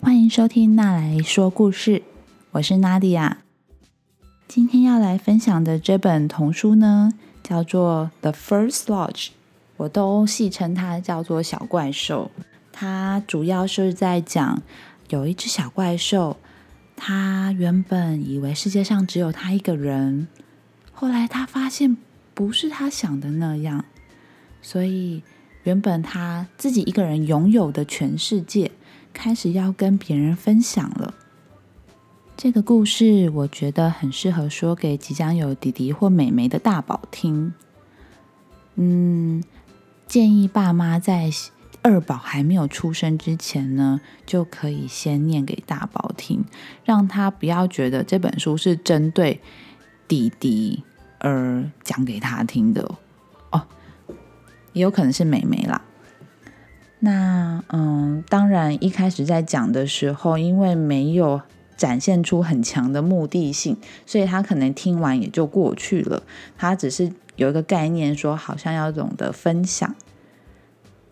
欢迎收听娜来说故事，我是娜迪亚。今天要来分享的这本童书呢，叫做《The First Lodge》，我都戏称它叫做小怪兽。它主要是在讲有一只小怪兽，它原本以为世界上只有他一个人，后来他发现不是他想的那样，所以原本他自己一个人拥有的全世界。开始要跟别人分享了。这个故事我觉得很适合说给即将有弟弟或妹妹的大宝听。嗯，建议爸妈在二宝还没有出生之前呢，就可以先念给大宝听，让他不要觉得这本书是针对弟弟而讲给他听的哦。也有可能是妹妹啦。那嗯，当然一开始在讲的时候，因为没有展现出很强的目的性，所以他可能听完也就过去了。他只是有一个概念，说好像要懂得分享。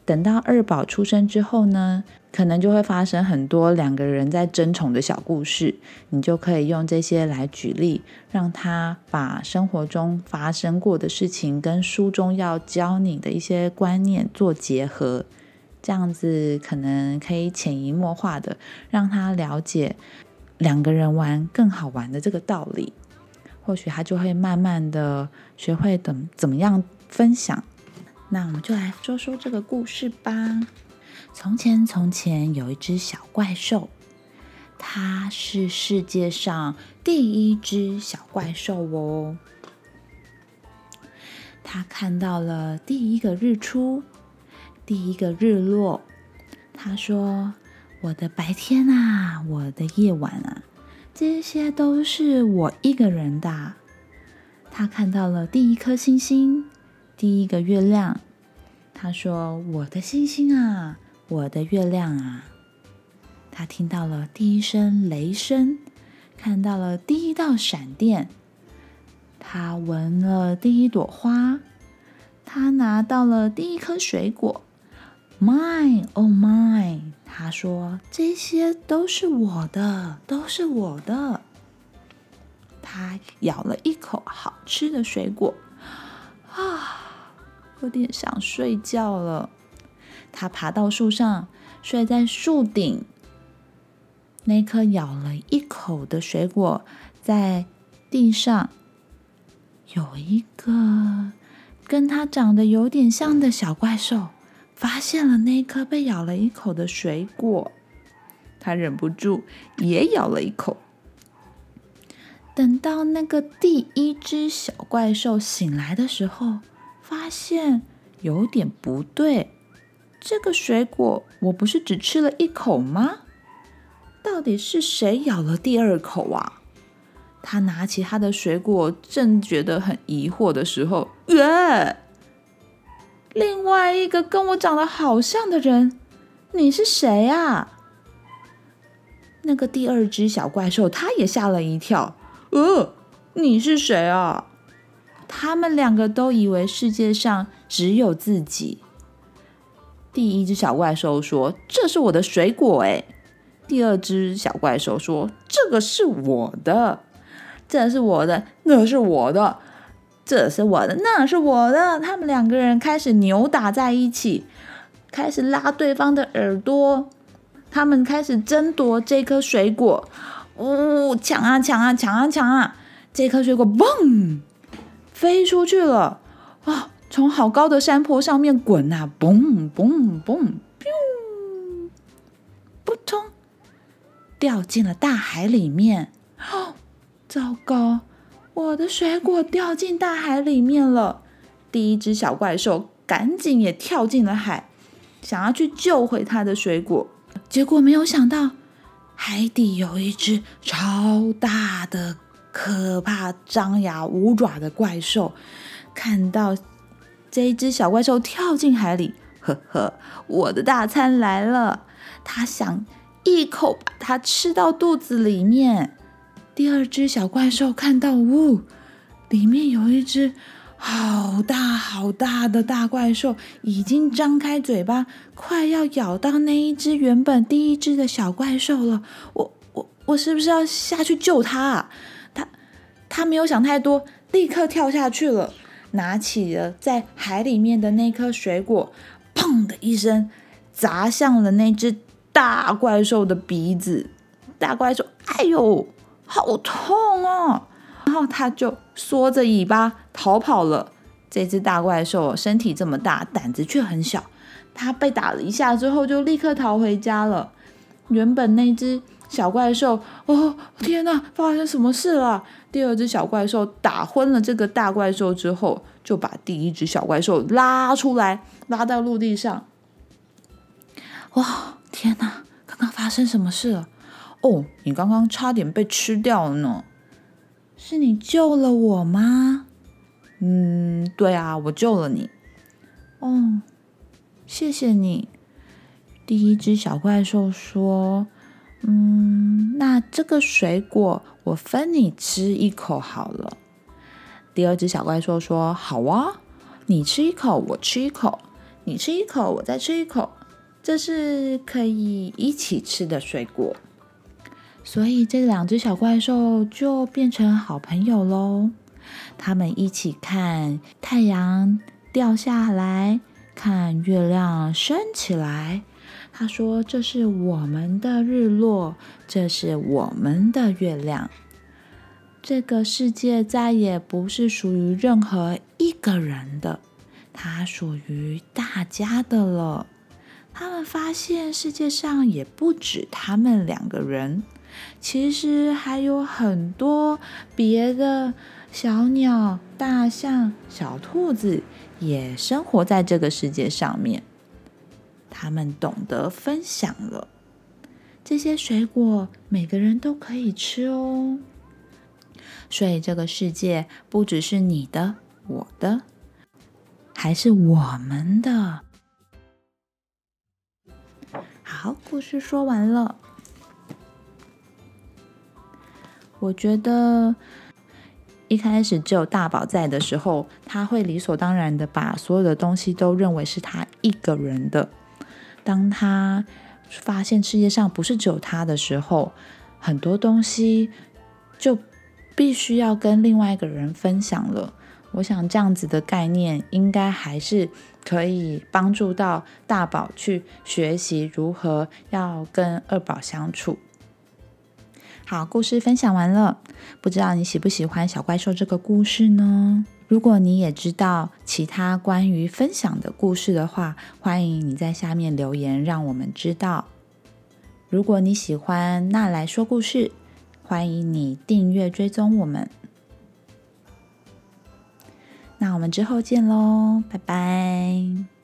等到二宝出生之后呢，可能就会发生很多两个人在争宠的小故事。你就可以用这些来举例，让他把生活中发生过的事情跟书中要教你的一些观念做结合。这样子可能可以潜移默化的让他了解两个人玩更好玩的这个道理，或许他就会慢慢的学会怎怎么样分享。那我们就来说说这个故事吧。从前，从前有一只小怪兽，它是世界上第一只小怪兽哦。它看到了第一个日出。第一个日落，他说：“我的白天啊，我的夜晚啊，这些都是我一个人的。”他看到了第一颗星星，第一个月亮。他说：“我的星星啊，我的月亮啊。”他听到了第一声雷声，看到了第一道闪电。他闻了第一朵花，他拿到了第一颗水果。My, oh my！他说：“这些都是我的，都是我的。”他咬了一口好吃的水果，啊，有点想睡觉了。他爬到树上，睡在树顶。那颗咬了一口的水果，在地上有一个跟他长得有点像的小怪兽。发现了那颗被咬了一口的水果，他忍不住也咬了一口。等到那个第一只小怪兽醒来的时候，发现有点不对。这个水果我不是只吃了一口吗？到底是谁咬了第二口啊？他拿起他的水果，正觉得很疑惑的时候，耶！另外一个跟我长得好像的人，你是谁啊？那个第二只小怪兽，他也吓了一跳。呃，你是谁啊？他们两个都以为世界上只有自己。第一只小怪兽说：“这是我的水果。”哎，第二只小怪兽说：“这个是我的，这是我的，那是我的。”这是我的，那是我的。他们两个人开始扭打在一起，开始拉对方的耳朵。他们开始争夺这颗水果，呜，抢啊抢啊抢啊抢啊！这颗水果嘣飞出去了啊！从好高的山坡上面滚啊，嘣嘣嘣，噗，扑通，掉进了大海里面。哦，糟糕！我的水果掉进大海里面了，第一只小怪兽赶紧也跳进了海，想要去救回他的水果。结果没有想到，海底有一只超大的、可怕、张牙舞爪的怪兽。看到这一只小怪兽跳进海里，呵呵，我的大餐来了！他想一口把它吃到肚子里面。第二只小怪兽看到，呜，里面有一只好大好大的大怪兽已经张开嘴巴，快要咬到那一只原本第一只的小怪兽了。我我我是不是要下去救它啊？他他没有想太多，立刻跳下去了，拿起了在海里面的那颗水果，砰的一声砸向了那只大怪兽的鼻子。大怪兽，哎呦，好痛哦！然后他就缩着尾巴逃跑了。这只大怪兽身体这么大，胆子却很小。它被打了一下之后，就立刻逃回家了。原本那只小怪兽，哦天哪，发生什么事了？第二只小怪兽打昏了这个大怪兽之后，就把第一只小怪兽拉出来，拉到陆地上。哇，天哪，刚刚发生什么事了？哦，你刚刚差点被吃掉了呢。是你救了我吗？嗯，对啊，我救了你。哦，谢谢你。第一只小怪兽说：“嗯，那这个水果我分你吃一口好了。”第二只小怪兽说：“好啊，你吃一口，我吃一口，你吃一口，我再吃一口，这是可以一起吃的水果。”所以这两只小怪兽就变成好朋友喽。他们一起看太阳掉下来，看月亮升起来。他说：“这是我们的日落，这是我们的月亮。这个世界再也不是属于任何一个人的，它属于大家的了。”他们发现世界上也不止他们两个人。其实还有很多别的小鸟、大象、小兔子也生活在这个世界上面。他们懂得分享了这些水果，每个人都可以吃哦。所以这个世界不只是你的、我的，还是我们的。好，故事说完了。我觉得一开始只有大宝在的时候，他会理所当然的把所有的东西都认为是他一个人的。当他发现世界上不是只有他的时候，很多东西就必须要跟另外一个人分享了。我想这样子的概念应该还是可以帮助到大宝去学习如何要跟二宝相处。好，故事分享完了，不知道你喜不喜欢小怪兽这个故事呢？如果你也知道其他关于分享的故事的话，欢迎你在下面留言，让我们知道。如果你喜欢那来说故事，欢迎你订阅追踪我们。那我们之后见喽，拜拜。